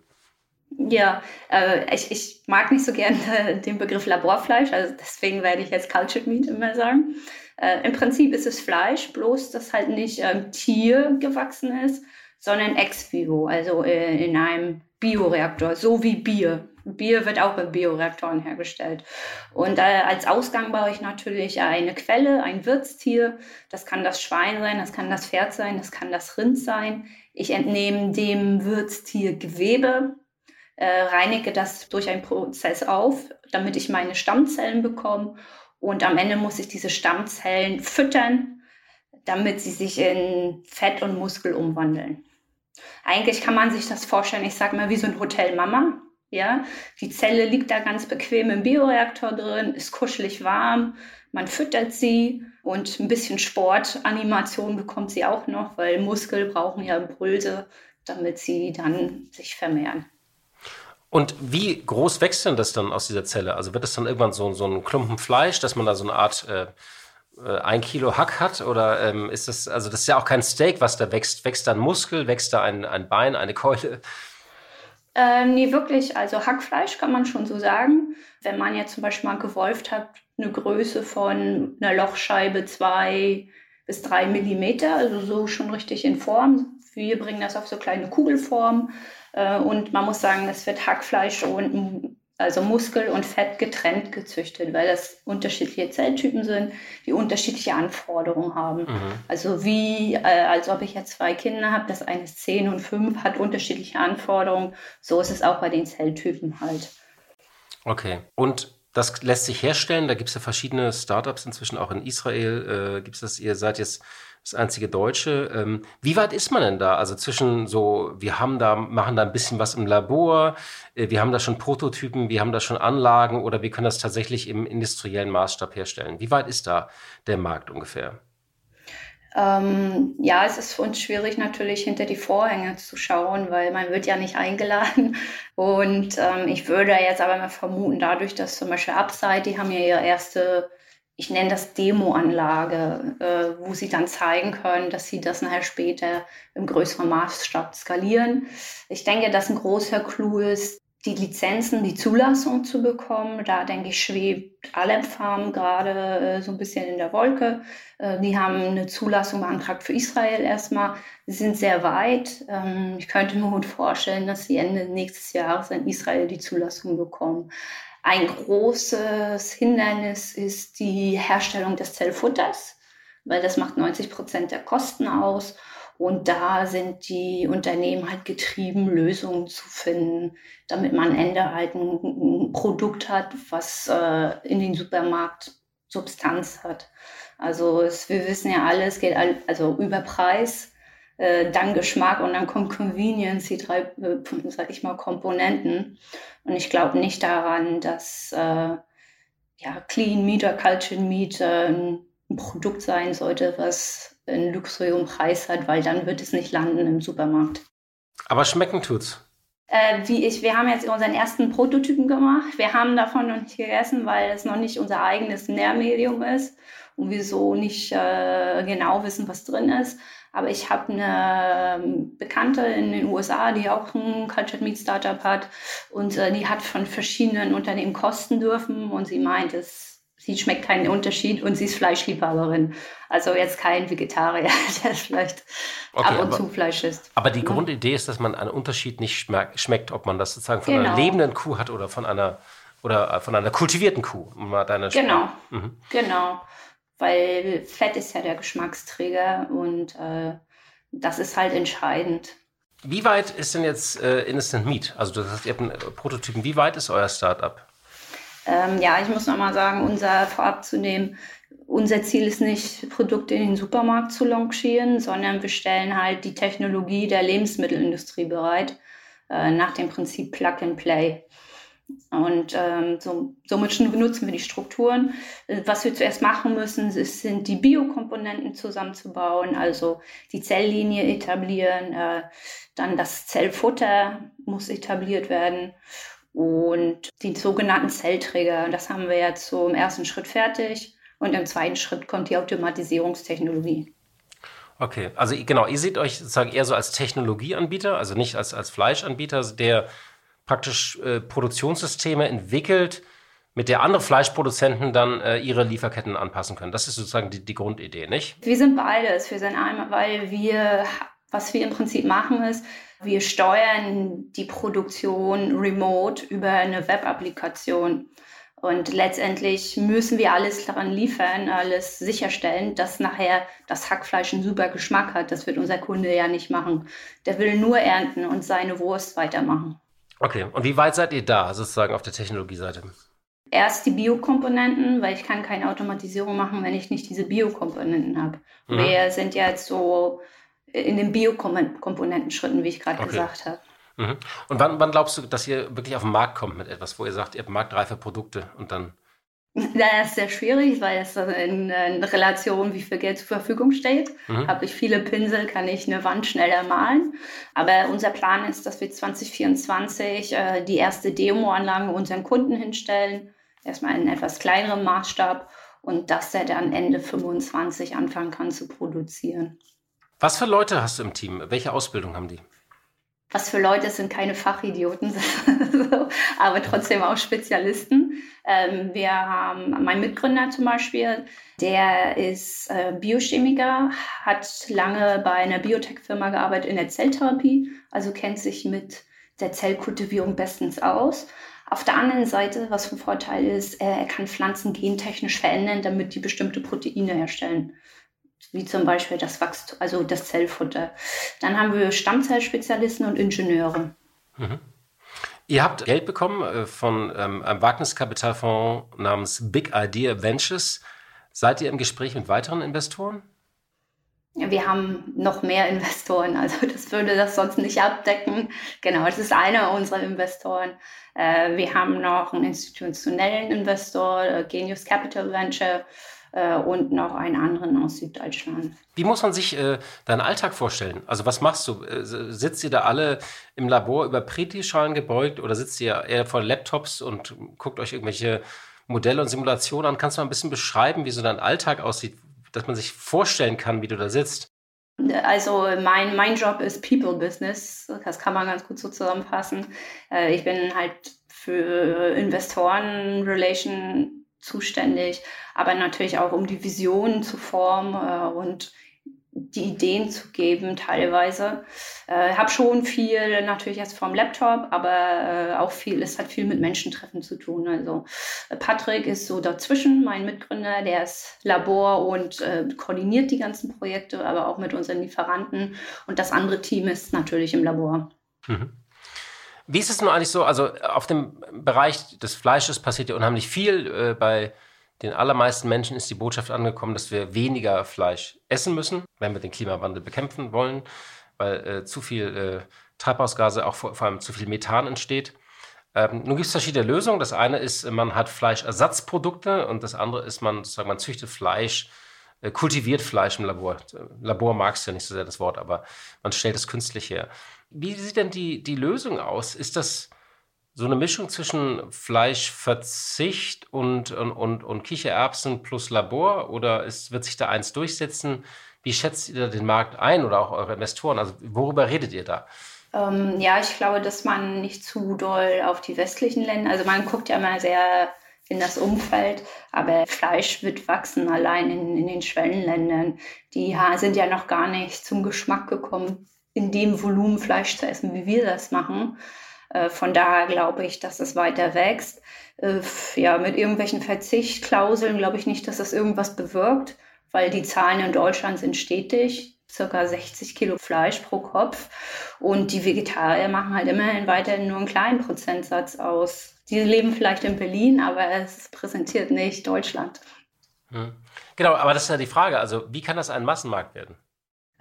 Ja, äh, ich, ich mag nicht so gerne den Begriff Laborfleisch, also deswegen werde ich jetzt Cultured Meat immer sagen. Äh, Im Prinzip ist es Fleisch, bloß dass halt nicht ähm, Tier gewachsen ist, sondern ex vivo, also äh, in einem Bioreaktor, so wie Bier. Bier wird auch in Bioreaktoren hergestellt. Und äh, als Ausgang baue ich natürlich eine Quelle, ein Wirtstier. Das kann das Schwein sein, das kann das Pferd sein, das kann das Rind sein. Ich entnehme dem Wirtstier Gewebe, äh, reinige das durch einen Prozess auf, damit ich meine Stammzellen bekomme und am Ende muss ich diese Stammzellen füttern, damit sie sich in Fett und Muskel umwandeln. Eigentlich kann man sich das vorstellen, ich sage mal, wie so ein Hotel Mama. Ja, die Zelle liegt da ganz bequem im Bioreaktor drin, ist kuschelig warm, man füttert sie und ein bisschen Sportanimation bekommt sie auch noch, weil Muskel brauchen ja Impulse, damit sie dann sich vermehren. Und wie groß wächst denn das dann aus dieser Zelle? Also wird das dann irgendwann so, so ein Klumpen Fleisch, dass man da so eine Art äh, ein Kilo Hack hat? Oder ähm, ist das, also das ist ja auch kein Steak, was da wächst. Wächst da ein Muskel, wächst da ein, ein Bein, eine Keule? Ähm, nee, wirklich. Also Hackfleisch kann man schon so sagen. Wenn man jetzt zum Beispiel mal gewolft hat, eine Größe von einer Lochscheibe zwei bis drei Millimeter, also so schon richtig in Form. Wir bringen das auf so kleine Kugelform. Äh, und man muss sagen, es wird Hackfleisch und also Muskel und Fett getrennt gezüchtet, weil das unterschiedliche Zelltypen sind, die unterschiedliche Anforderungen haben. Mhm. Also wie, äh, als ob ich jetzt zwei Kinder habe, das eine ist 10 und 5, hat unterschiedliche Anforderungen. So ist es auch bei den Zelltypen halt. Okay. Und das lässt sich herstellen. Da gibt es ja verschiedene Startups inzwischen auch in Israel. Äh, gibt es das? Ihr seid jetzt das einzige Deutsche. Ähm, wie weit ist man denn da? Also zwischen so, wir haben da, machen da ein bisschen was im Labor, äh, wir haben da schon Prototypen, wir haben da schon Anlagen oder wir können das tatsächlich im industriellen Maßstab herstellen. Wie weit ist da der Markt ungefähr? Ähm, ja, es ist für uns schwierig natürlich hinter die Vorhänge zu schauen, weil man wird ja nicht eingeladen. Und ähm, ich würde jetzt aber mal vermuten, dadurch, dass zum Beispiel Upside, die haben ja ihre erste ich nenne das Demo-Anlage, äh, wo sie dann zeigen können, dass sie das nachher später im größeren Maßstab skalieren. Ich denke, dass ein großer Clou ist, die Lizenzen, die Zulassung zu bekommen. Da denke ich, schwebt Alep Farm gerade äh, so ein bisschen in der Wolke. Äh, die haben eine Zulassung beantragt für Israel erstmal. Sie sind sehr weit. Ähm, ich könnte mir gut vorstellen, dass sie Ende nächstes Jahres in Israel die Zulassung bekommen. Ein großes Hindernis ist die Herstellung des Zellfutters, weil das macht 90 Prozent der Kosten aus. Und da sind die Unternehmen halt getrieben, Lösungen zu finden, damit man am Ende halt ein, ein Produkt hat, was äh, in den Supermarkt Substanz hat. Also es, wir wissen ja alle, es geht all, also über Preis äh, dann Geschmack und dann kommt Convenience, die drei, äh, sag ich mal, Komponenten. Und ich glaube nicht daran, dass äh, ja, Clean Meat oder Cultured Meat äh, ein Produkt sein sollte, was einen luxuriösen Preis hat, weil dann wird es nicht landen im Supermarkt. Aber schmecken tut's. Äh, wie ich, wir haben jetzt unseren ersten Prototypen gemacht. Wir haben davon noch nicht gegessen, weil es noch nicht unser eigenes Nährmedium ist und wir so nicht äh, genau wissen, was drin ist. Aber ich habe eine ähm, Bekannte in den USA, die auch ein Cultured Meat Startup hat und äh, die hat von verschiedenen Unternehmen kosten dürfen und sie meint, es, sie schmeckt keinen Unterschied und sie ist Fleischliebhaberin. Also jetzt kein Vegetarier, der vielleicht okay, ab und aber, zu Fleisch isst. Aber die ja. Grundidee ist, dass man einen Unterschied nicht schmeckt, ob man das sozusagen von genau. einer lebenden Kuh hat oder von einer oder von einer kultivierten Kuh. genau, mhm. genau. Weil Fett ist ja der Geschmacksträger und äh, das ist halt entscheidend. Wie weit ist denn jetzt äh, Innocent Meat? Also du hast, ihr habt einen Prototypen. Wie weit ist euer Startup? Ähm, ja, ich muss nochmal sagen, unser vorab zu nehmen, unser Ziel ist nicht, Produkte in den Supermarkt zu launchieren, sondern wir stellen halt die Technologie der Lebensmittelindustrie bereit, äh, nach dem Prinzip Plug and Play. Und ähm, so, somit benutzen wir die Strukturen. Äh, was wir zuerst machen müssen, ist, sind die Biokomponenten zusammenzubauen, also die Zelllinie etablieren, äh, dann das Zellfutter muss etabliert werden und die sogenannten Zellträger. Das haben wir jetzt so im ersten Schritt fertig und im zweiten Schritt kommt die Automatisierungstechnologie. Okay, also genau, ihr seht euch sozusagen eher so als Technologieanbieter, also nicht als, als Fleischanbieter, der praktisch äh, Produktionssysteme entwickelt, mit der andere Fleischproduzenten dann äh, ihre Lieferketten anpassen können. Das ist sozusagen die, die Grundidee, nicht? Wir sind beides. Wir sind einmal, weil wir, was wir im Prinzip machen, ist, wir steuern die Produktion remote über eine Web-Applikation. Und letztendlich müssen wir alles daran liefern, alles sicherstellen, dass nachher das Hackfleisch einen super Geschmack hat. Das wird unser Kunde ja nicht machen. Der will nur ernten und seine Wurst weitermachen. Okay, und wie weit seid ihr da, sozusagen auf der Technologieseite? Erst die Biokomponenten, weil ich kann keine Automatisierung machen, wenn ich nicht diese Biokomponenten habe. Mhm. Wir sind jetzt so in den Biokomponentenschritten, wie ich gerade okay. gesagt habe. Mhm. Und wann, wann glaubst du, dass ihr wirklich auf den Markt kommt mit etwas, wo ihr sagt, ihr habt marktreife Produkte und dann das ist sehr schwierig, weil es in, in, Relation, wie viel Geld zur Verfügung steht. Mhm. Habe ich viele Pinsel, kann ich eine Wand schneller malen. Aber unser Plan ist, dass wir 2024 äh, die erste Demo-Anlage unseren Kunden hinstellen. Erstmal in etwas kleinerem Maßstab und dass er dann Ende 25 anfangen kann zu produzieren. Was für Leute hast du im Team? Welche Ausbildung haben die? Was für Leute sind keine Fachidioten, aber trotzdem auch Spezialisten. Ähm, wir haben meinen Mitgründer zum Beispiel, der ist äh, Biochemiker, hat lange bei einer Biotech-Firma gearbeitet in der Zelltherapie, also kennt sich mit der Zellkultivierung bestens aus. Auf der anderen Seite, was von Vorteil ist, er kann Pflanzen gentechnisch verändern, damit die bestimmte Proteine herstellen wie zum Beispiel das Wachstum, also das Zellfutter. Dann haben wir Stammzellspezialisten und Ingenieure. Mhm. Ihr habt Geld bekommen äh, von ähm, einem Wagniskapitalfonds namens Big Idea Ventures. Seid ihr im Gespräch mit weiteren Investoren? Wir haben noch mehr Investoren, also das würde das sonst nicht abdecken. Genau, das ist einer unserer Investoren. Äh, wir haben noch einen institutionellen Investor, äh, Genius Capital Venture äh, und noch einen anderen aus Süddeutschland. Wie muss man sich äh, deinen Alltag vorstellen? Also was machst du? Äh, sitzt ihr da alle im Labor über Pretischalen gebeugt oder sitzt ihr eher vor Laptops und guckt euch irgendwelche Modelle und Simulationen an? Kannst du mal ein bisschen beschreiben, wie so dein Alltag aussieht, dass man sich vorstellen kann, wie du da sitzt? Also mein, mein Job ist People Business. Das kann man ganz gut so zusammenfassen. Äh, ich bin halt für Investoren Relation zuständig, aber natürlich auch um die Vision zu formen äh, und die Ideen zu geben teilweise. Äh, habe schon viel natürlich jetzt vom Laptop, aber äh, auch viel, es hat viel mit Menschentreffen zu tun. Also äh, Patrick ist so dazwischen, mein Mitgründer, der ist Labor und äh, koordiniert die ganzen Projekte, aber auch mit unseren Lieferanten. Und das andere Team ist natürlich im Labor. Mhm. Wie ist es nun eigentlich so? Also auf dem Bereich des Fleisches passiert ja unheimlich viel. Äh, bei den allermeisten Menschen ist die Botschaft angekommen, dass wir weniger Fleisch essen müssen, wenn wir den Klimawandel bekämpfen wollen, weil äh, zu viel äh, Treibhausgase, auch vor, vor, allem zu viel Methan entsteht. Ähm, nun gibt es verschiedene Lösungen. Das eine ist, man hat Fleischersatzprodukte und das andere ist, man, sozusagen, man züchtet Fleisch, kultiviert Fleisch im Labor. Labor mag es ja nicht so sehr das Wort, aber man stellt es künstlich her. Wie sieht denn die, die Lösung aus? Ist das so eine Mischung zwischen Fleischverzicht und, und, und, und Kichererbsen plus Labor oder ist, wird sich da eins durchsetzen? Wie schätzt ihr da den Markt ein oder auch eure Investoren? Also worüber redet ihr da? Ähm, ja, ich glaube, dass man nicht zu doll auf die westlichen Länder, also man guckt ja immer sehr in das Umfeld, aber Fleisch wird wachsen allein in, in den Schwellenländern. Die sind ja noch gar nicht zum Geschmack gekommen, in dem Volumen Fleisch zu essen, wie wir das machen. Äh, von daher glaube ich, dass es weiter wächst. Äh, ja, mit irgendwelchen Verzichtklauseln glaube ich nicht, dass das irgendwas bewirkt, weil die Zahlen in Deutschland sind stetig circa 60 Kilo Fleisch pro Kopf. Und die Vegetarier machen halt immerhin weiterhin nur einen kleinen Prozentsatz aus. Die leben vielleicht in Berlin, aber es präsentiert nicht Deutschland. Hm. Genau, aber das ist ja die Frage. Also, wie kann das ein Massenmarkt werden?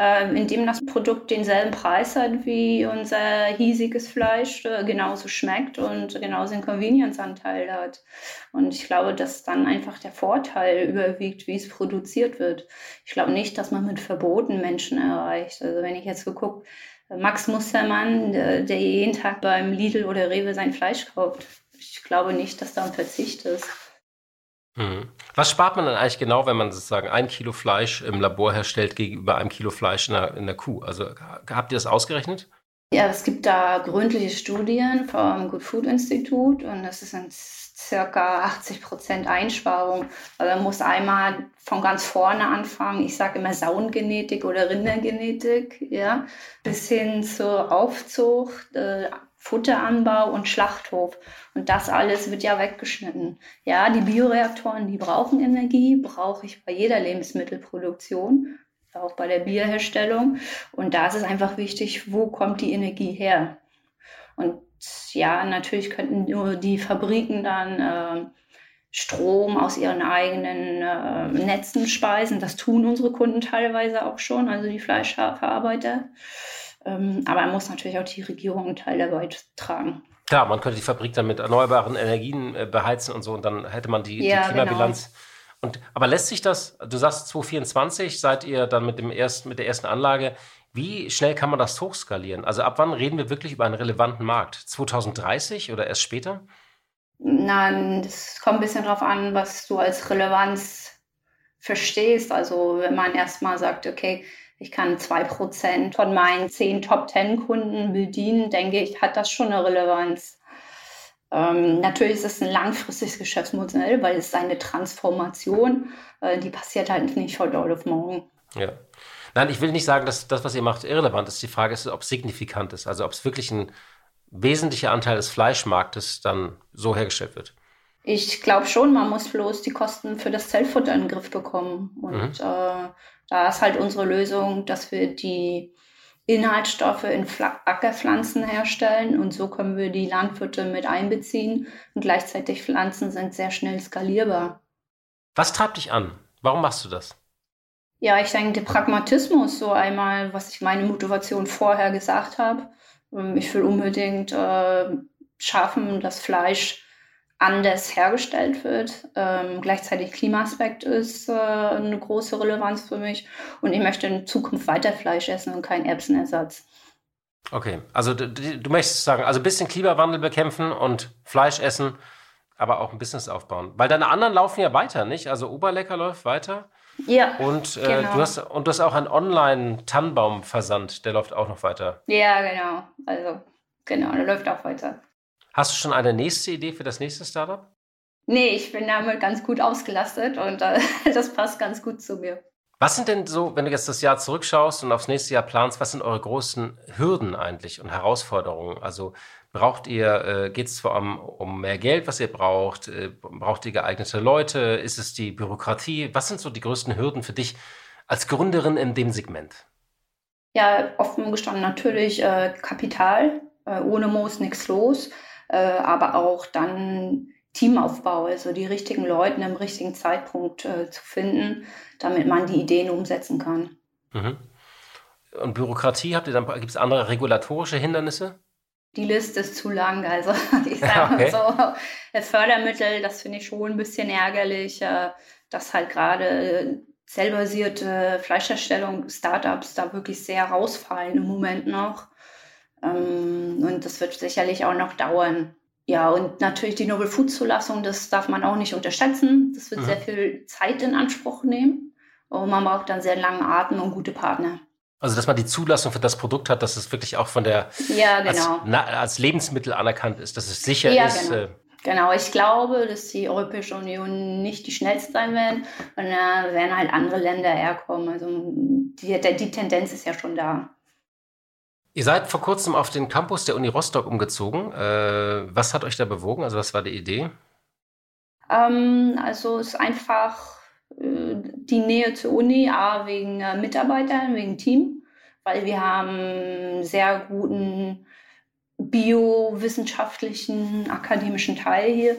ähm, indem das Produkt denselben Preis hat wie unser hiesiges Fleisch, äh, genauso schmeckt und genauso einen Convenience-Anteil hat. Und ich glaube, dass dann einfach der Vorteil überwiegt, wie es produziert wird. Ich glaube nicht, dass man mit Verboten Menschen erreicht. Also wenn ich jetzt so gucke, Max Mustermann, der, der jeden Tag beim Lidl oder Rewe sein Fleisch kauft. Ich glaube nicht, dass da ein Verzicht ist. Mhm. Was spart man dann eigentlich genau, wenn man sozusagen ein Kilo Fleisch im Labor herstellt gegenüber einem Kilo Fleisch in der, in der Kuh? Also habt ihr das ausgerechnet? Ja, es gibt da gründliche Studien vom Good Food Institut und das ist ein circa 80 Prozent Einsparung. Also man muss einmal von ganz vorne anfangen. Ich sage immer Saungenetik oder Rindergenetik, ja, bis hin zur Aufzucht, äh, Futteranbau und Schlachthof. Und das alles wird ja weggeschnitten. Ja, die Bioreaktoren, die brauchen Energie, brauche ich bei jeder Lebensmittelproduktion, auch bei der Bierherstellung. Und da ist es einfach wichtig, wo kommt die Energie her? Und ja, natürlich könnten nur die Fabriken dann äh, Strom aus ihren eigenen äh, Netzen speisen. Das tun unsere Kunden teilweise auch schon, also die Fleischverarbeiter. Ähm, aber er muss natürlich auch die Regierung einen Teil der tragen. Klar, man könnte die Fabrik dann mit erneuerbaren Energien äh, beheizen und so und dann hätte man die, ja, die Klimabilanz. Genau. Und, aber lässt sich das, du sagst 2024 seid ihr dann mit, dem ersten, mit der ersten Anlage, wie schnell kann man das hochskalieren? Also ab wann reden wir wirklich über einen relevanten Markt? 2030 oder erst später? Nein, das kommt ein bisschen darauf an, was du als Relevanz verstehst. Also wenn man erstmal sagt, okay, ich kann zwei Prozent von meinen zehn Top-10-Kunden bedienen, denke ich, hat das schon eine Relevanz. Ähm, natürlich ist es ein langfristiges Geschäftsmodell, weil es ist eine Transformation, äh, die passiert halt nicht von heute auf morgen. Ja. Nein, ich will nicht sagen, dass das, was ihr macht, irrelevant ist. Die Frage ist, ob es signifikant ist, also ob es wirklich ein wesentlicher Anteil des Fleischmarktes dann so hergestellt wird. Ich glaube schon, man muss bloß die Kosten für das Zellfutter in den Griff bekommen. Und mhm. äh, da ist halt unsere Lösung, dass wir die Inhaltsstoffe in Ackerpflanzen herstellen und so können wir die Landwirte mit einbeziehen und gleichzeitig Pflanzen sind sehr schnell skalierbar. Was treibt dich an? Warum machst du das? Ja, ich denke, der Pragmatismus, so einmal, was ich meine Motivation vorher gesagt habe. Ähm, ich will unbedingt äh, schaffen, dass Fleisch anders hergestellt wird. Ähm, gleichzeitig Klimaaspekt ist äh, eine große Relevanz für mich und ich möchte in Zukunft weiter Fleisch essen und keinen Erbsenersatz. Okay, also du, du möchtest sagen, also ein bisschen Klimawandel bekämpfen und Fleisch essen, aber auch ein Business aufbauen. Weil deine anderen laufen ja weiter, nicht? Also Oberlecker läuft weiter. Ja. Und, äh, genau. du hast, und du hast auch einen Online-Tannenbaum-Versand, der läuft auch noch weiter. Ja, genau. Also, genau, der läuft auch weiter. Hast du schon eine nächste Idee für das nächste Startup? Nee, ich bin damit ganz gut ausgelastet und äh, das passt ganz gut zu mir. Was sind denn so, wenn du jetzt das Jahr zurückschaust und aufs nächste Jahr planst, was sind eure großen Hürden eigentlich und Herausforderungen? Also braucht ihr, äh, geht es vor allem um mehr Geld, was ihr braucht? Äh, braucht ihr geeignete Leute? Ist es die Bürokratie? Was sind so die größten Hürden für dich als Gründerin in dem Segment? Ja, offen gestanden natürlich äh, Kapital. Äh, ohne Moos nichts los. Äh, aber auch dann Teamaufbau, also die richtigen Leute im richtigen Zeitpunkt äh, zu finden, damit man die Ideen umsetzen kann. Mhm. Und Bürokratie, habt ihr dann, gibt es andere regulatorische Hindernisse? Die Liste ist zu lang. Also ich sage okay. so, Fördermittel, das finde ich schon ein bisschen ärgerlich, äh, dass halt gerade zellbasierte Fleischherstellung, Startups da wirklich sehr rausfallen im Moment noch. Ähm, und das wird sicherlich auch noch dauern. Ja, und natürlich die Novel Food Zulassung, das darf man auch nicht unterschätzen. Das wird mhm. sehr viel Zeit in Anspruch nehmen. Und man braucht dann sehr langen Atem und gute Partner. Also, dass man die Zulassung für das Produkt hat, dass es wirklich auch von der ja, genau. als, na, als, Lebensmittel anerkannt ist, dass es sicher ja, ist. Genau. Äh, Genau, ich glaube, dass die Europäische Union nicht die schnellste sein werden und da werden halt andere Länder herkommen. Also die, die Tendenz ist ja schon da. Ihr seid vor kurzem auf den Campus der Uni Rostock umgezogen. Äh, was hat euch da bewogen? Also was war die Idee? Ähm, also es ist einfach äh, die Nähe zur Uni, A, wegen äh, Mitarbeitern, wegen Team, weil wir haben sehr guten biowissenschaftlichen, akademischen Teil hier,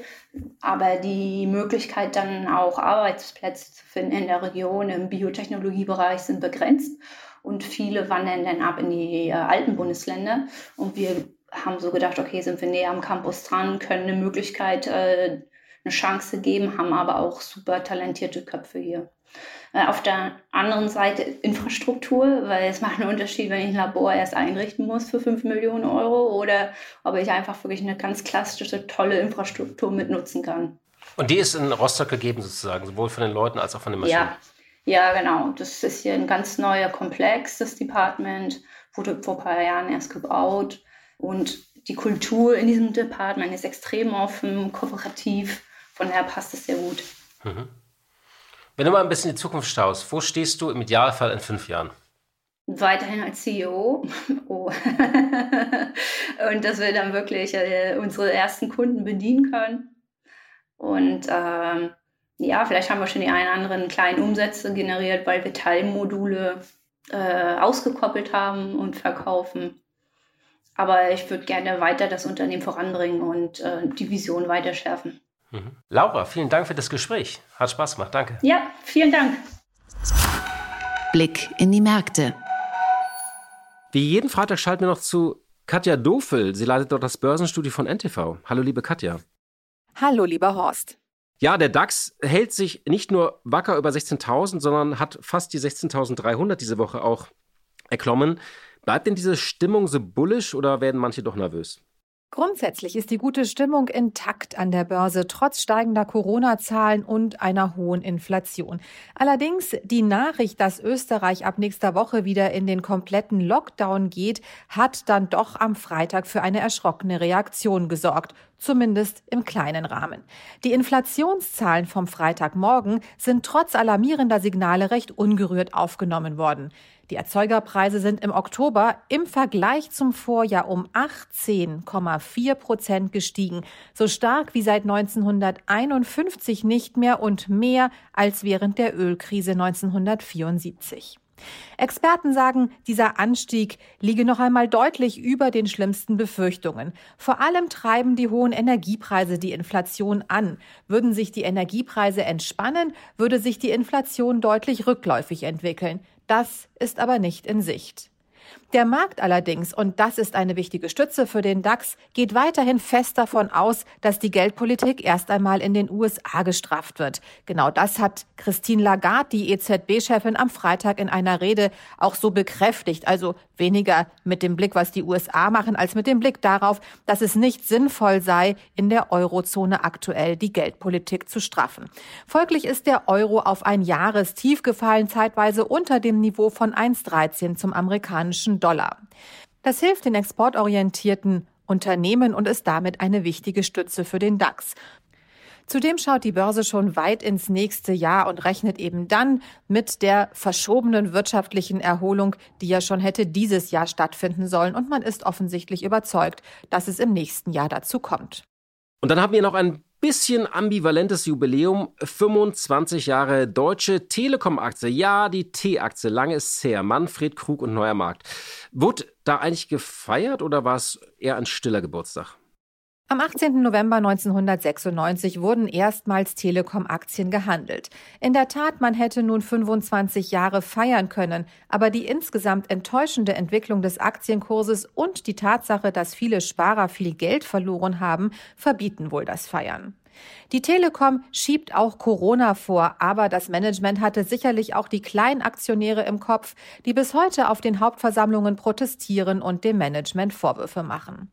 aber die Möglichkeit dann auch Arbeitsplätze zu finden in der Region im Biotechnologiebereich sind begrenzt und viele wandern dann ab in die äh, alten Bundesländer und wir haben so gedacht, okay, sind wir näher am Campus dran, können eine Möglichkeit, äh, eine Chance geben, haben aber auch super talentierte Köpfe hier. Äh, auf der anderen Seite Infrastruktur, weil es macht einen Unterschied, wenn ich ein Labor erst einrichten muss für 5 Millionen Euro oder ob ich einfach wirklich eine ganz klassische, tolle Infrastruktur mitnutzen kann. Und die ist in Rostock gegeben sozusagen, sowohl von den Leuten als auch von den Maschinen? Ja, ja genau. Das ist hier ein ganz neuer Komplex, das Department, wurde vor ein paar Jahren erst gebaut. Und die Kultur in diesem Department ist extrem offen, kooperativ. Von daher passt es sehr gut. Mhm. Wenn du mal ein bisschen in die Zukunft schaust, wo stehst du im Idealfall in fünf Jahren? Weiterhin als CEO. Oh. und dass wir dann wirklich äh, unsere ersten Kunden bedienen können. Und ähm, ja, vielleicht haben wir schon die einen oder anderen kleinen Umsätze generiert, weil wir Teilmodule äh, ausgekoppelt haben und verkaufen. Aber ich würde gerne weiter das Unternehmen voranbringen und äh, die Vision weiter schärfen. Mhm. Laura, vielen Dank für das Gespräch. Hat Spaß gemacht. Danke. Ja, vielen Dank. Blick in die Märkte. Wie jeden Freitag schalten wir noch zu Katja Dofel. Sie leitet dort das Börsenstudio von NTV. Hallo, liebe Katja. Hallo, lieber Horst. Ja, der DAX hält sich nicht nur wacker über 16.000, sondern hat fast die 16.300 diese Woche auch erklommen. Bleibt denn diese Stimmung so bullisch oder werden manche doch nervös? Grundsätzlich ist die gute Stimmung intakt an der Börse, trotz steigender Corona-Zahlen und einer hohen Inflation. Allerdings die Nachricht, dass Österreich ab nächster Woche wieder in den kompletten Lockdown geht, hat dann doch am Freitag für eine erschrockene Reaktion gesorgt zumindest im kleinen Rahmen. Die Inflationszahlen vom Freitagmorgen sind trotz alarmierender Signale recht ungerührt aufgenommen worden. Die Erzeugerpreise sind im Oktober im Vergleich zum Vorjahr um 18,4 Prozent gestiegen, so stark wie seit 1951 nicht mehr und mehr als während der Ölkrise 1974. Experten sagen, dieser Anstieg liege noch einmal deutlich über den schlimmsten Befürchtungen. Vor allem treiben die hohen Energiepreise die Inflation an. Würden sich die Energiepreise entspannen, würde sich die Inflation deutlich rückläufig entwickeln. Das ist aber nicht in Sicht. Der Markt allerdings, und das ist eine wichtige Stütze für den DAX, geht weiterhin fest davon aus, dass die Geldpolitik erst einmal in den USA gestraft wird. Genau das hat Christine Lagarde, die EZB-Chefin, am Freitag in einer Rede auch so bekräftigt. Also weniger mit dem Blick, was die USA machen, als mit dem Blick darauf, dass es nicht sinnvoll sei, in der Eurozone aktuell die Geldpolitik zu straffen. Folglich ist der Euro auf ein Jahrestief gefallen, zeitweise unter dem Niveau von 1,13 zum amerikanischen Dollar. Das hilft den exportorientierten Unternehmen und ist damit eine wichtige Stütze für den DAX. Zudem schaut die Börse schon weit ins nächste Jahr und rechnet eben dann mit der verschobenen wirtschaftlichen Erholung, die ja schon hätte dieses Jahr stattfinden sollen. Und man ist offensichtlich überzeugt, dass es im nächsten Jahr dazu kommt. Und dann haben wir noch ein bisschen ambivalentes Jubiläum. 25 Jahre Deutsche Telekom-Aktie. Ja, die T-Aktie. Lange ist es her. Manfred Krug und Neuer Markt. Wurde da eigentlich gefeiert oder war es eher ein stiller Geburtstag? Am 18. November 1996 wurden erstmals Telekom-Aktien gehandelt. In der Tat, man hätte nun 25 Jahre feiern können, aber die insgesamt enttäuschende Entwicklung des Aktienkurses und die Tatsache, dass viele Sparer viel Geld verloren haben, verbieten wohl das Feiern. Die Telekom schiebt auch Corona vor, aber das Management hatte sicherlich auch die Kleinaktionäre im Kopf, die bis heute auf den Hauptversammlungen protestieren und dem Management Vorwürfe machen.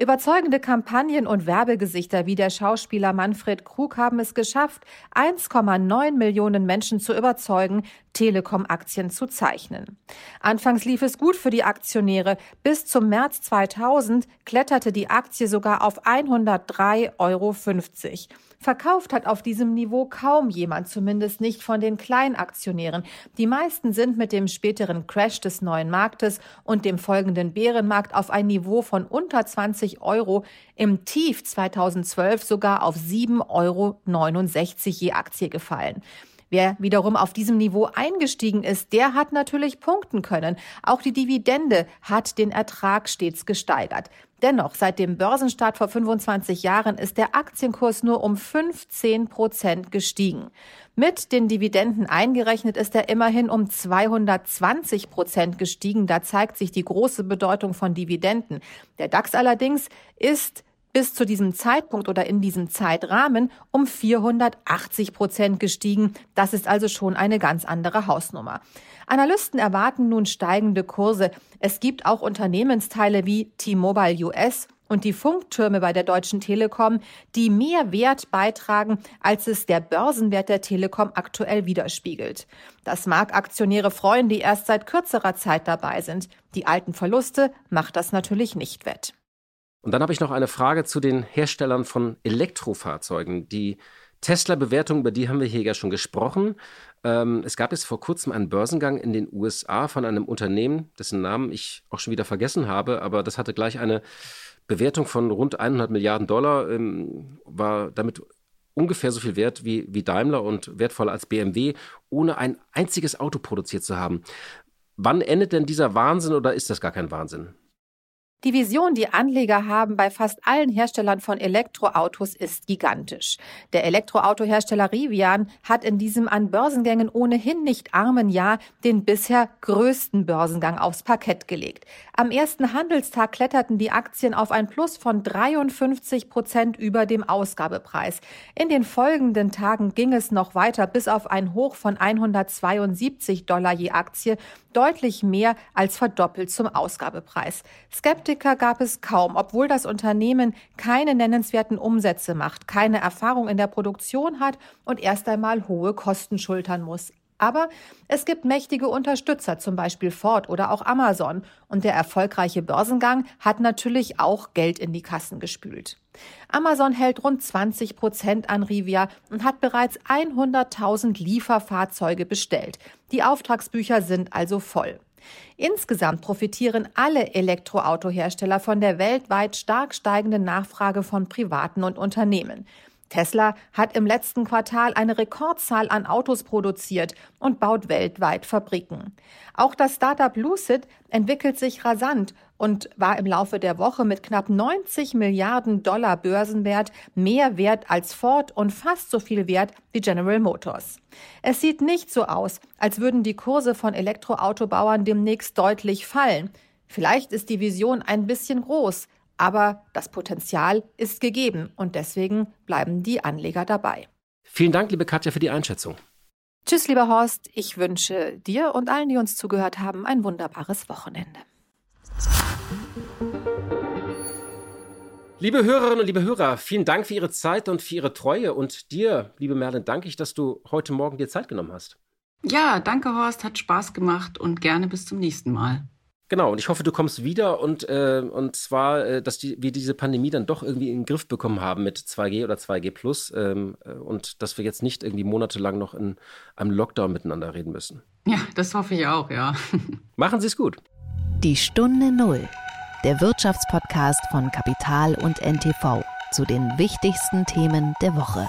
Überzeugende Kampagnen und Werbegesichter wie der Schauspieler Manfred Krug haben es geschafft, 1,9 Millionen Menschen zu überzeugen, Telekom-Aktien zu zeichnen. Anfangs lief es gut für die Aktionäre. Bis zum März 2000 kletterte die Aktie sogar auf 103,50 Euro. Verkauft hat auf diesem Niveau kaum jemand, zumindest nicht von den Kleinaktionären. Die meisten sind mit dem späteren Crash des neuen Marktes und dem folgenden Bärenmarkt auf ein Niveau von unter 20 Euro, im Tief 2012 sogar auf 7,69 Euro je Aktie gefallen. Wer wiederum auf diesem Niveau eingestiegen ist, der hat natürlich punkten können. Auch die Dividende hat den Ertrag stets gesteigert. Dennoch, seit dem Börsenstart vor 25 Jahren ist der Aktienkurs nur um 15 Prozent gestiegen. Mit den Dividenden eingerechnet ist er immerhin um 220 Prozent gestiegen. Da zeigt sich die große Bedeutung von Dividenden. Der DAX allerdings ist bis zu diesem Zeitpunkt oder in diesem Zeitrahmen um 480 Prozent gestiegen. Das ist also schon eine ganz andere Hausnummer. Analysten erwarten nun steigende Kurse. Es gibt auch Unternehmensteile wie T-Mobile US und die Funktürme bei der Deutschen Telekom, die mehr Wert beitragen, als es der Börsenwert der Telekom aktuell widerspiegelt. Das mag Aktionäre freuen, die erst seit kürzerer Zeit dabei sind. Die alten Verluste macht das natürlich nicht wett. Und dann habe ich noch eine Frage zu den Herstellern von Elektrofahrzeugen. Die Tesla-Bewertung, über die haben wir hier ja schon gesprochen. Ähm, es gab jetzt vor kurzem einen Börsengang in den USA von einem Unternehmen, dessen Namen ich auch schon wieder vergessen habe, aber das hatte gleich eine Bewertung von rund 100 Milliarden Dollar, ähm, war damit ungefähr so viel wert wie, wie Daimler und wertvoller als BMW, ohne ein einziges Auto produziert zu haben. Wann endet denn dieser Wahnsinn oder ist das gar kein Wahnsinn? Die Vision, die Anleger haben bei fast allen Herstellern von Elektroautos, ist gigantisch. Der Elektroautohersteller Rivian hat in diesem an Börsengängen ohnehin nicht armen Jahr den bisher größten Börsengang aufs Parkett gelegt. Am ersten Handelstag kletterten die Aktien auf ein Plus von 53 Prozent über dem Ausgabepreis. In den folgenden Tagen ging es noch weiter bis auf ein Hoch von 172 Dollar je Aktie, deutlich mehr als verdoppelt zum Ausgabepreis. Skeptiker gab es kaum, obwohl das Unternehmen keine nennenswerten Umsätze macht, keine Erfahrung in der Produktion hat und erst einmal hohe Kosten schultern muss. Aber es gibt mächtige Unterstützer, zum Beispiel Ford oder auch Amazon. Und der erfolgreiche Börsengang hat natürlich auch Geld in die Kassen gespült. Amazon hält rund 20 Prozent an Rivia und hat bereits 100.000 Lieferfahrzeuge bestellt. Die Auftragsbücher sind also voll. Insgesamt profitieren alle Elektroautohersteller von der weltweit stark steigenden Nachfrage von Privaten und Unternehmen. Tesla hat im letzten Quartal eine Rekordzahl an Autos produziert und baut weltweit Fabriken. Auch das Startup Lucid entwickelt sich rasant und war im Laufe der Woche mit knapp 90 Milliarden Dollar Börsenwert mehr wert als Ford und fast so viel wert wie General Motors. Es sieht nicht so aus, als würden die Kurse von Elektroautobauern demnächst deutlich fallen. Vielleicht ist die Vision ein bisschen groß, aber das Potenzial ist gegeben und deswegen bleiben die Anleger dabei. Vielen Dank, liebe Katja, für die Einschätzung. Tschüss, lieber Horst. Ich wünsche dir und allen, die uns zugehört haben, ein wunderbares Wochenende. Liebe Hörerinnen und liebe Hörer, vielen Dank für Ihre Zeit und für Ihre Treue. Und dir, liebe Merlin, danke ich, dass du heute Morgen dir Zeit genommen hast. Ja, danke, Horst. Hat Spaß gemacht und gerne bis zum nächsten Mal. Genau, und ich hoffe, du kommst wieder und, äh, und zwar, äh, dass die, wir diese Pandemie dann doch irgendwie in den Griff bekommen haben mit 2G oder 2G Plus ähm, äh, und dass wir jetzt nicht irgendwie monatelang noch in einem Lockdown miteinander reden müssen. Ja, das hoffe ich auch, ja. Machen Sie es gut. Die Stunde Null, der Wirtschaftspodcast von Kapital und NTV zu den wichtigsten Themen der Woche.